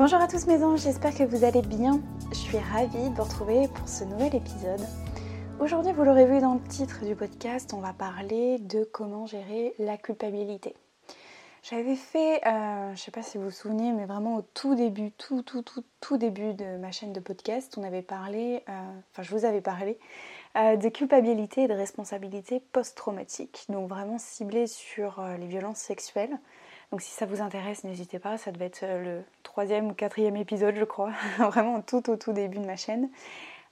Bonjour à tous mes anges, j'espère que vous allez bien. Je suis ravie de vous retrouver pour ce nouvel épisode. Aujourd'hui, vous l'aurez vu dans le titre du podcast, on va parler de comment gérer la culpabilité. J'avais fait, euh, je ne sais pas si vous vous souvenez, mais vraiment au tout début, tout, tout, tout, tout début de ma chaîne de podcast, on avait parlé, euh, enfin je vous avais parlé euh, de culpabilité et de responsabilité post-traumatique, donc vraiment ciblé sur les violences sexuelles. Donc si ça vous intéresse, n'hésitez pas, ça devait être le troisième ou quatrième épisode, je crois, vraiment tout au tout début de ma chaîne.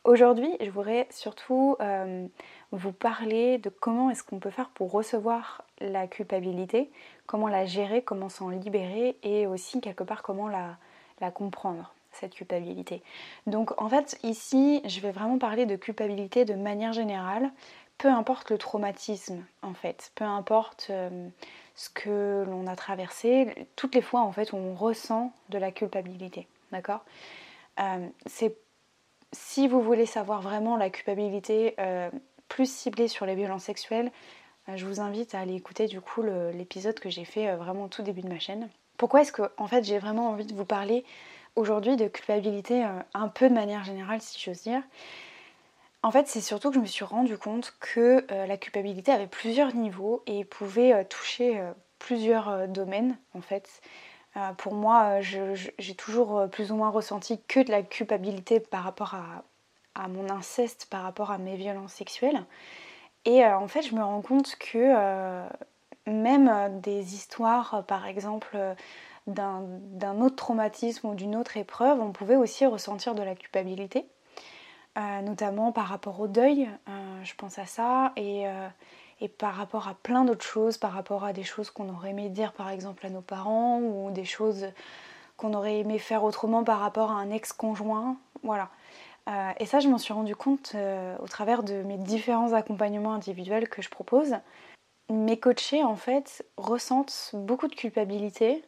Aujourd'hui, je voudrais surtout euh, vous parler de comment est-ce qu'on peut faire pour recevoir la culpabilité, comment la gérer, comment s'en libérer et aussi quelque part comment la comprendre cette culpabilité. Donc en fait ici je vais vraiment parler de culpabilité de manière générale, peu importe le traumatisme en fait, peu importe euh, ce que l'on a traversé, toutes les fois en fait on ressent de la culpabilité, d'accord? Euh, C'est si vous voulez savoir vraiment la culpabilité euh, plus ciblée sur les violences sexuelles, je vous invite à aller écouter du coup l'épisode que j'ai fait vraiment au tout début de ma chaîne. Pourquoi est-ce que en fait j'ai vraiment envie de vous parler aujourd'hui de culpabilité un peu de manière générale si j'ose dire? En fait, c'est surtout que je me suis rendu compte que euh, la culpabilité avait plusieurs niveaux et pouvait euh, toucher euh, plusieurs domaines en fait. pour moi, j'ai toujours plus ou moins ressenti que de la culpabilité par rapport à, mon inceste, par rapport à mes violences sexuelles. Et en fait, je me rends compte que même des histoires, par exemple, d'un autre traumatisme ou d'une autre épreuve, on pouvait aussi ressentir de la culpabilité. Euh, notamment par rapport au deuil, euh, je pense à ça, euh, et, par rapport à plein d'autres choses, par rapport à des choses qu'on aurait aimé dire par exemple à nos parents, ou des choses qu'on aurait aimé faire autrement par rapport à un ex-conjoint, voilà. et ça, je m'en suis rendu compte au travers de mes différents accompagnements individuels que je propose. Mes coachés, en fait, ressentent beaucoup de culpabilité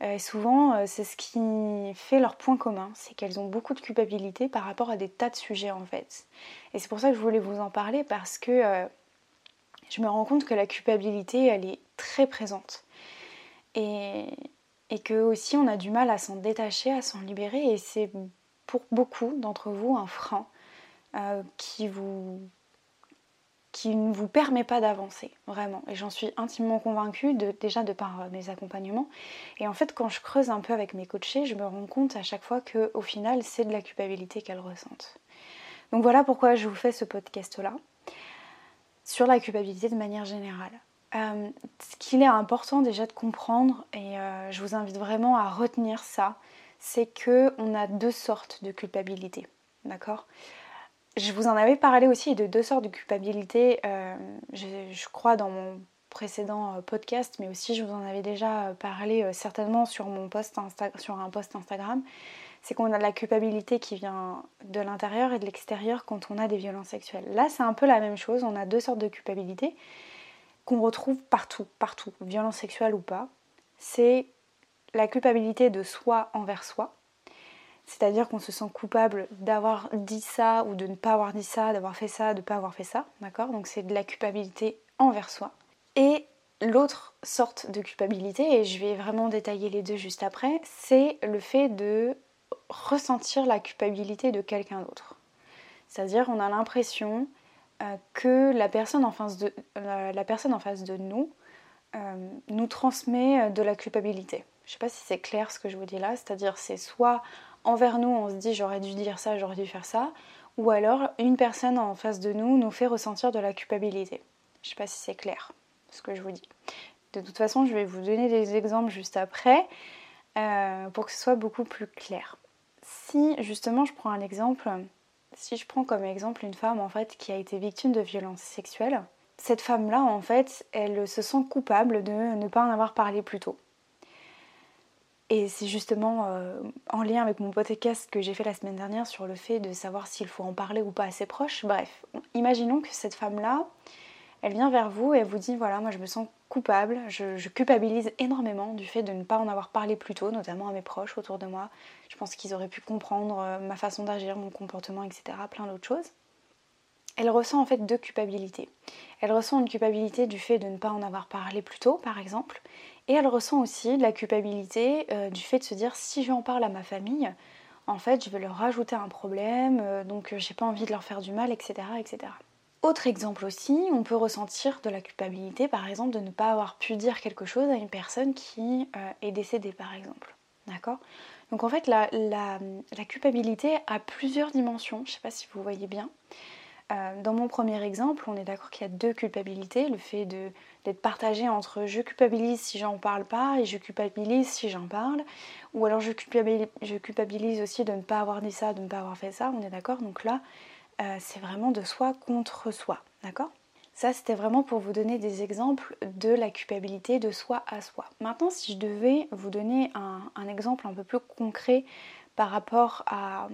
et souvent, euh, c'est ce qui fait leur point commun, c'est qu'elles ont beaucoup de culpabilité par rapport à des tas de sujets en fait. Et c'est pour ça que je voulais vous en parler parce que euh, je me rends compte que la culpabilité, elle est très présente. Et, et que aussi on a du mal à s'en détacher, à s'en libérer. Et c'est pour beaucoup d'entre vous un frein qui vous qui ne vous permet pas d'avancer, vraiment. Et j'en suis intimement convaincue déjà de par euh, mes accompagnements. Et en fait, quand je creuse un peu avec mes coachés, je me rends compte à chaque fois qu'au final, c'est de la culpabilité qu'elles ressentent. Donc voilà pourquoi je vous fais ce podcast-là sur la culpabilité de manière générale. Euh, ce qu'il est important déjà de comprendre, et euh, je vous invite vraiment à retenir ça, c'est que on a deux sortes de culpabilité. D'accord? Je vous en avais parlé aussi de deux sortes de culpabilité, euh, je, crois dans mon précédent euh, podcast, mais aussi je vous en avais déjà parlé euh, certainement sur, mon post sur un post Instagram. C'est qu'on a de la culpabilité qui vient de l'intérieur et de l'extérieur quand on a des violences sexuelles. Là, c'est un peu la même chose. On a deux sortes de culpabilité qu'on retrouve partout, partout, violence sexuelle ou pas. C'est la culpabilité de soi envers soi, c'est-à-dire qu'on se sent coupable d'avoir dit ça ou de ne pas avoir dit ça, d'avoir fait ça, de ne pas avoir fait ça, d'accord? Donc c'est de la culpabilité envers soi. Et l'autre sorte de culpabilité, et je vais vraiment détailler les deux juste après, c'est le fait de ressentir la culpabilité de quelqu'un d'autre. C'est-à-dire on a l'impression euh, que la personne en face de, de nous euh, nous transmet de la culpabilité. Je ne sais pas si c'est clair ce que je vous dis là, c'est-à-dire c'est soit envers nous, on se dit j'aurais dû dire ça, j'aurais dû faire ça, ou alors une personne en face de nous nous fait ressentir de la culpabilité. Je ne sais pas si c'est clair ce que je vous dis. De toute façon, je vais vous donner des exemples juste après euh, pour que ce soit beaucoup plus clair. Si justement je prends un exemple, si je prends comme exemple une femme en fait qui a été victime de violences sexuelles, cette femme-là en fait, elle se sent coupable de ne pas en avoir parlé plus tôt. Et c'est justement euh, en lien avec mon podcast que j'ai fait la semaine dernière sur le fait de savoir s'il faut en parler ou pas à ses proches. Bref, imaginons que cette femme-là, elle vient vers vous et elle vous dit voilà, moi je me sens coupable, je, culpabilise énormément du fait de ne pas en avoir parlé plus tôt, notamment à mes proches autour de moi. Je pense qu'ils auraient pu comprendre euh, ma façon d'agir, mon comportement, etc. Plein d'autres choses. Elle ressent en fait deux culpabilités. Elle ressent une culpabilité du fait de ne pas en avoir parlé plus tôt, par exemple, et elle ressent aussi de la culpabilité euh, du fait de se dire si j'en parle à ma famille, en fait je vais leur rajouter un problème, euh, donc j'ai pas envie de leur faire du mal, etc., etc. Autre exemple aussi, on peut ressentir de la culpabilité, par exemple, de ne pas avoir pu dire quelque chose à une personne qui euh, est décédée, par exemple. D'accord? Donc en fait, la, culpabilité a plusieurs dimensions, je sais pas si vous voyez bien. Euh, dans mon premier exemple, on est d'accord qu'il y a deux culpabilités, le fait d'être partagé entre je culpabilise si j'en parle pas et je culpabilise si j'en parle, ou alors je culpabilise, je culpabilise aussi de ne pas avoir dit ça, de ne pas avoir fait ça, on est d'accord. Donc là, euh, c'est vraiment de soi contre soi, d'accord? Ça, c'était vraiment pour vous donner des exemples de la culpabilité de soi à soi. Maintenant, si je devais vous donner un, exemple un peu plus concret par rapport à,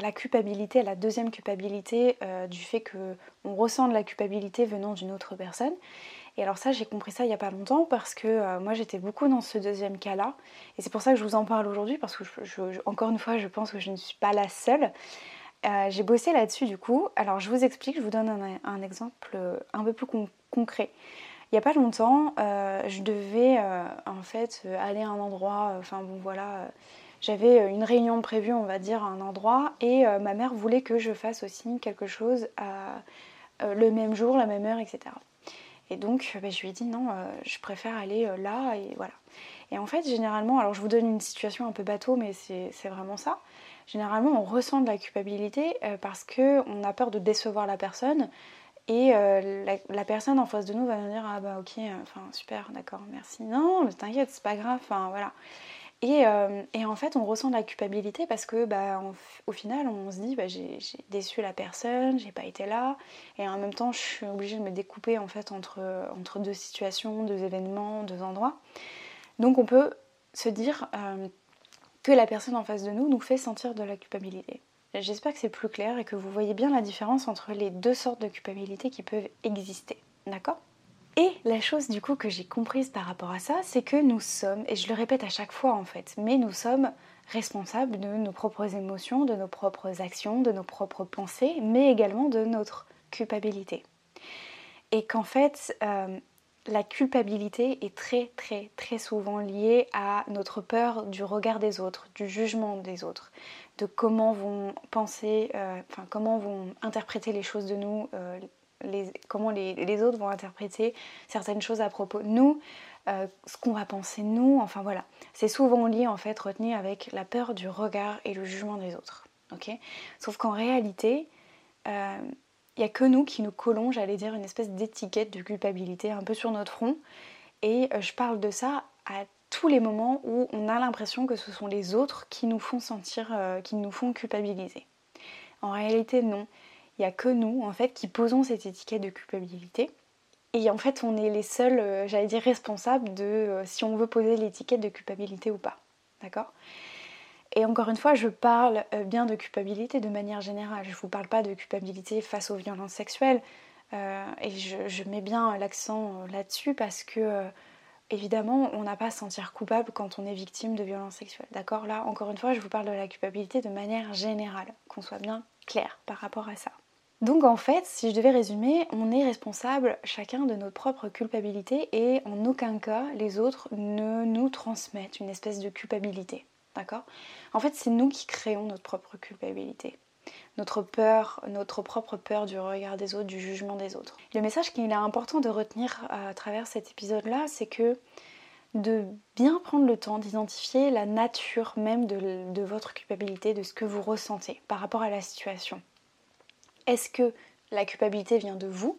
la culpabilité, à la deuxième culpabilité euh, du fait qu'on ressent de la culpabilité venant d'une autre personne. Et alors ça, j'ai compris ça il n'y a pas longtemps parce que euh, moi j'étais beaucoup dans ce deuxième cas-là. Et c'est pour ça que je vous en parle aujourd'hui parce que, encore une fois, je pense que je ne suis pas la seule. Euh, j'ai bossé là-dessus du coup. Alors je vous explique, je vous donne un, exemple un peu plus concret. Il n'y a pas longtemps, je devais en fait aller à un endroit, enfin bon voilà, j'avais une réunion prévue on va dire à un endroit et ma mère voulait que je fasse aussi quelque chose à, le même jour, la même heure, etc. Et donc ben, je lui ai dit non, je préfère aller là et voilà. Et en fait généralement, alors je vous donne une situation un peu bateau mais c'est vraiment ça généralement on ressent de la culpabilité euh, parce qu'on a peur de décevoir la personne et euh, la, personne en face de nous va nous dire ah bah ok, enfin super, d'accord, merci. Non, mais t'inquiète, c'est pas grave, enfin voilà. Et, euh, et, en fait on ressent de la culpabilité parce que bah, au final on se dit bah, j'ai déçu la personne, j'ai pas été là et en même temps je suis obligée de me découper en fait entre, entre deux situations, deux événements, deux endroits. Donc on peut se dire que la personne en face de nous nous fait sentir de la culpabilité. J'espère que c'est plus clair et que vous voyez bien la différence entre les deux sortes de culpabilité qui peuvent exister. D'accord? Et la chose du coup que j'ai comprise par rapport à ça, c'est que nous sommes, et je le répète à chaque fois en fait, mais nous sommes responsables de nos propres émotions, de nos propres actions, de nos propres pensées, mais également de notre culpabilité. Et qu'en fait, euh, la culpabilité est très très très souvent liée à notre peur du regard des autres, du jugement des autres, de comment vont penser, euh, enfin comment vont interpréter les choses de nous, euh, comment les, autres vont interpréter certaines choses à propos de nous, euh, ce qu'on va penser de nous, enfin voilà. C'est souvent lié en fait, retenu avec la peur du regard et le jugement des autres. ok? Sauf qu'en réalité, il n'y a que nous qui nous collons, j'allais dire, une espèce d'étiquette de culpabilité un peu sur notre front. Et euh, je parle de ça à tous les moments où on a l'impression que ce sont les autres qui nous font sentir, euh, qui nous font culpabiliser. En réalité, non. Il n'y a que nous, en fait, qui posons cette étiquette de culpabilité. Et en fait, on est les seuls, euh, j'allais dire, responsables de si on veut poser l'étiquette de culpabilité ou pas. D'accord? Et encore une fois, je parle euh, bien de culpabilité de manière générale. Je ne vous parle pas de culpabilité face aux violences sexuelles. Euh, et je, mets bien l'accent euh, là-dessus parce que, évidemment, on n'a pas à se sentir coupable quand on est victime de violences sexuelles. D'accord? Là, encore une fois, je vous parle de la culpabilité de manière générale, qu'on soit bien clair par rapport à ça. Donc en fait, si je devais résumer, on est responsable chacun de notre propre culpabilité et en aucun cas les autres ne nous transmettent une espèce de culpabilité. D'accord? En fait, c'est nous qui créons notre propre culpabilité. Notre peur, notre propre peur du regard des autres, du jugement des autres. Le message qu'il est important de retenir à travers cet épisode-là, c'est que de bien prendre le temps d'identifier la nature même de, votre culpabilité, de ce que vous ressentez par rapport à la situation. Est-ce que la culpabilité vient de vous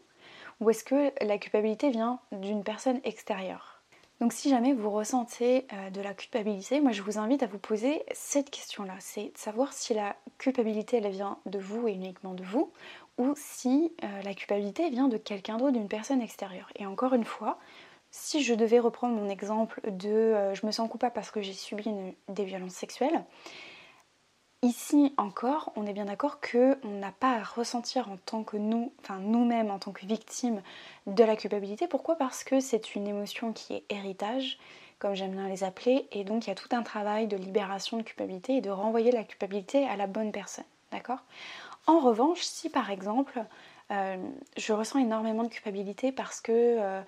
ou est-ce que la culpabilité vient d'une personne extérieure? Donc si jamais vous ressentez euh, de la culpabilité, moi je vous invite à vous poser cette question-là, c'est de savoir si la culpabilité elle vient de vous et uniquement de vous, ou si euh, la culpabilité vient de quelqu'un d'autre, d'une personne extérieure. Et encore une fois, si je devais reprendre mon exemple de euh, je me sens coupable parce que j'ai subi des violences sexuelles, ici encore, on est bien d'accord que on n'a pas à ressentir en tant que nous, enfin nous-mêmes en tant que victimes de la culpabilité. Pourquoi? Parce que c'est une émotion qui est héritage, comme j'aime bien les appeler, et donc il y a tout un travail de libération de culpabilité et de renvoyer la culpabilité à la bonne personne. D'accord? En revanche, si par exemple euh, je ressens énormément de culpabilité parce que euh,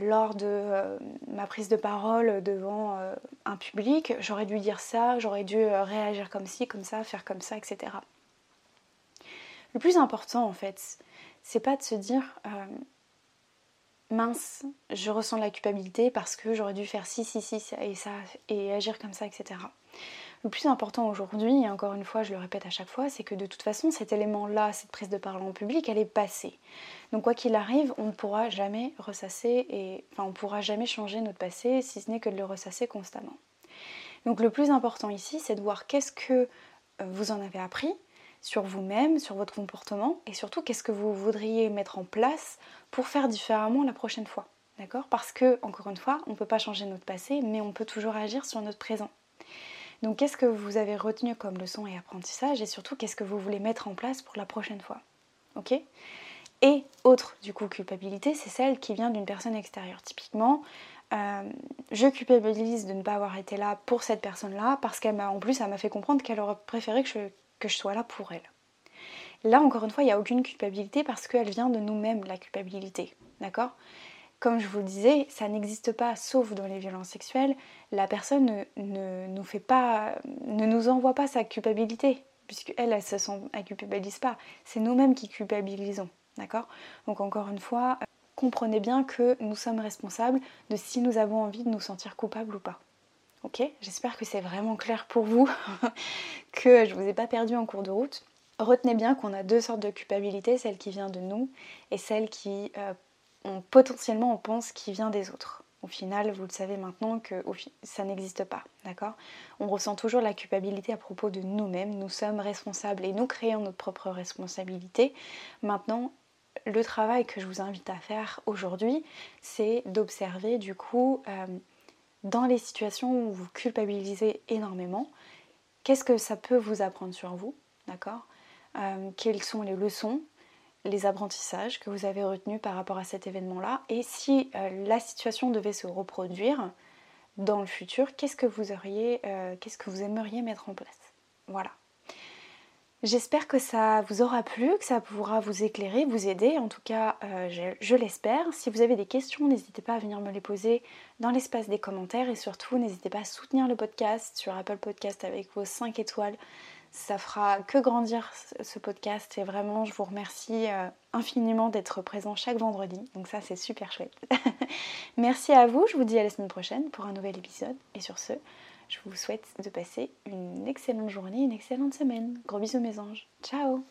lors de euh, ma prise de parole devant euh, un public, j'aurais dû dire ça, j'aurais dû réagir comme ci, comme ça, faire comme ça, etc. Le plus important en fait, c'est pas de se dire mince, je ressens de la culpabilité parce que j'aurais dû faire ci, ci, ci et ça et agir comme ça, etc. Le plus important aujourd'hui, et encore une fois je le répète à chaque fois, c'est que de toute façon cet élément-là, cette prise de parole en public, elle est passée. Donc quoi qu'il arrive, on ne pourra jamais ressasser et enfin on pourra jamais changer notre passé si ce n'est que de le ressasser constamment. Donc le plus important ici, c'est de voir qu'est-ce que euh, vous en avez appris sur vous-même, sur votre comportement et surtout qu'est-ce que vous voudriez mettre en place pour faire différemment la prochaine fois. D'accord? Parce que, encore une fois, on ne peut pas changer notre passé, mais on peut toujours agir sur notre présent. Donc qu'est-ce que vous avez retenu comme leçon et apprentissage et surtout qu'est-ce que vous voulez mettre en place pour la prochaine fois Ok? Et autre du coup culpabilité, c'est celle qui vient d'une personne extérieure. Typiquement, euh, je culpabilise de ne pas avoir été là pour cette personne-là parce qu'elle m'a en plus elle m'a fait comprendre qu'elle aurait préféré que je, que je sois là pour elle. Là encore une fois, il n'y a aucune culpabilité parce qu'elle vient de nous-mêmes la culpabilité. D'accord? Comme je vous le disais, ça n'existe pas sauf dans les violences sexuelles. La personne ne, nous ne envoie pas sa culpabilité, puisque elle, elle se sent, elle culpabilise pas. C'est nous-mêmes qui culpabilisons, d'accord? Donc encore une fois, comprenez bien que nous sommes responsables de si nous avons envie de nous sentir coupables ou pas. Ok? J'espère que c'est vraiment clair pour vous, que je vous ai pas perdu en cours de route. Retenez bien qu'on a deux sortes de culpabilité, celle qui vient de nous et celle qui euh, potentiellement on pense qu'il vient des autres. Au final, vous le savez maintenant que ça n'existe pas, d'accord? On ressent toujours la culpabilité à propos de nous-mêmes, nous sommes responsables et nous créons notre propre responsabilité. Maintenant, le travail que je vous invite à faire aujourd'hui, c'est d'observer du coup euh, dans les situations où vous culpabilisez énormément, qu'est-ce que ça peut vous apprendre sur vous, d'accord? Euh, Quelles sont les leçons? Les apprentissages que vous avez retenus par rapport à cet événement-là et si euh, la situation devait se reproduire dans le futur, qu'est-ce que vous auriez, euh, qu'est-ce que vous aimeriez mettre en place? Voilà. J'espère que ça vous aura plu, que ça pourra vous éclairer, vous aider. En tout cas, euh, je, je l'espère. Si vous avez des questions, n'hésitez pas à venir me les poser dans l'espace des commentaires et surtout, n'hésitez pas à soutenir le podcast sur Apple Podcast avec vos 5 étoiles ça fera que grandir ce podcast et vraiment je vous remercie euh, infiniment d'être présent chaque vendredi. Donc ça c'est super chouette. Merci à vous, je vous dis à la semaine prochaine pour un nouvel épisode. Et sur ce, je vous souhaite de passer une excellente journée, une excellente semaine. Gros bisous mes anges. Ciao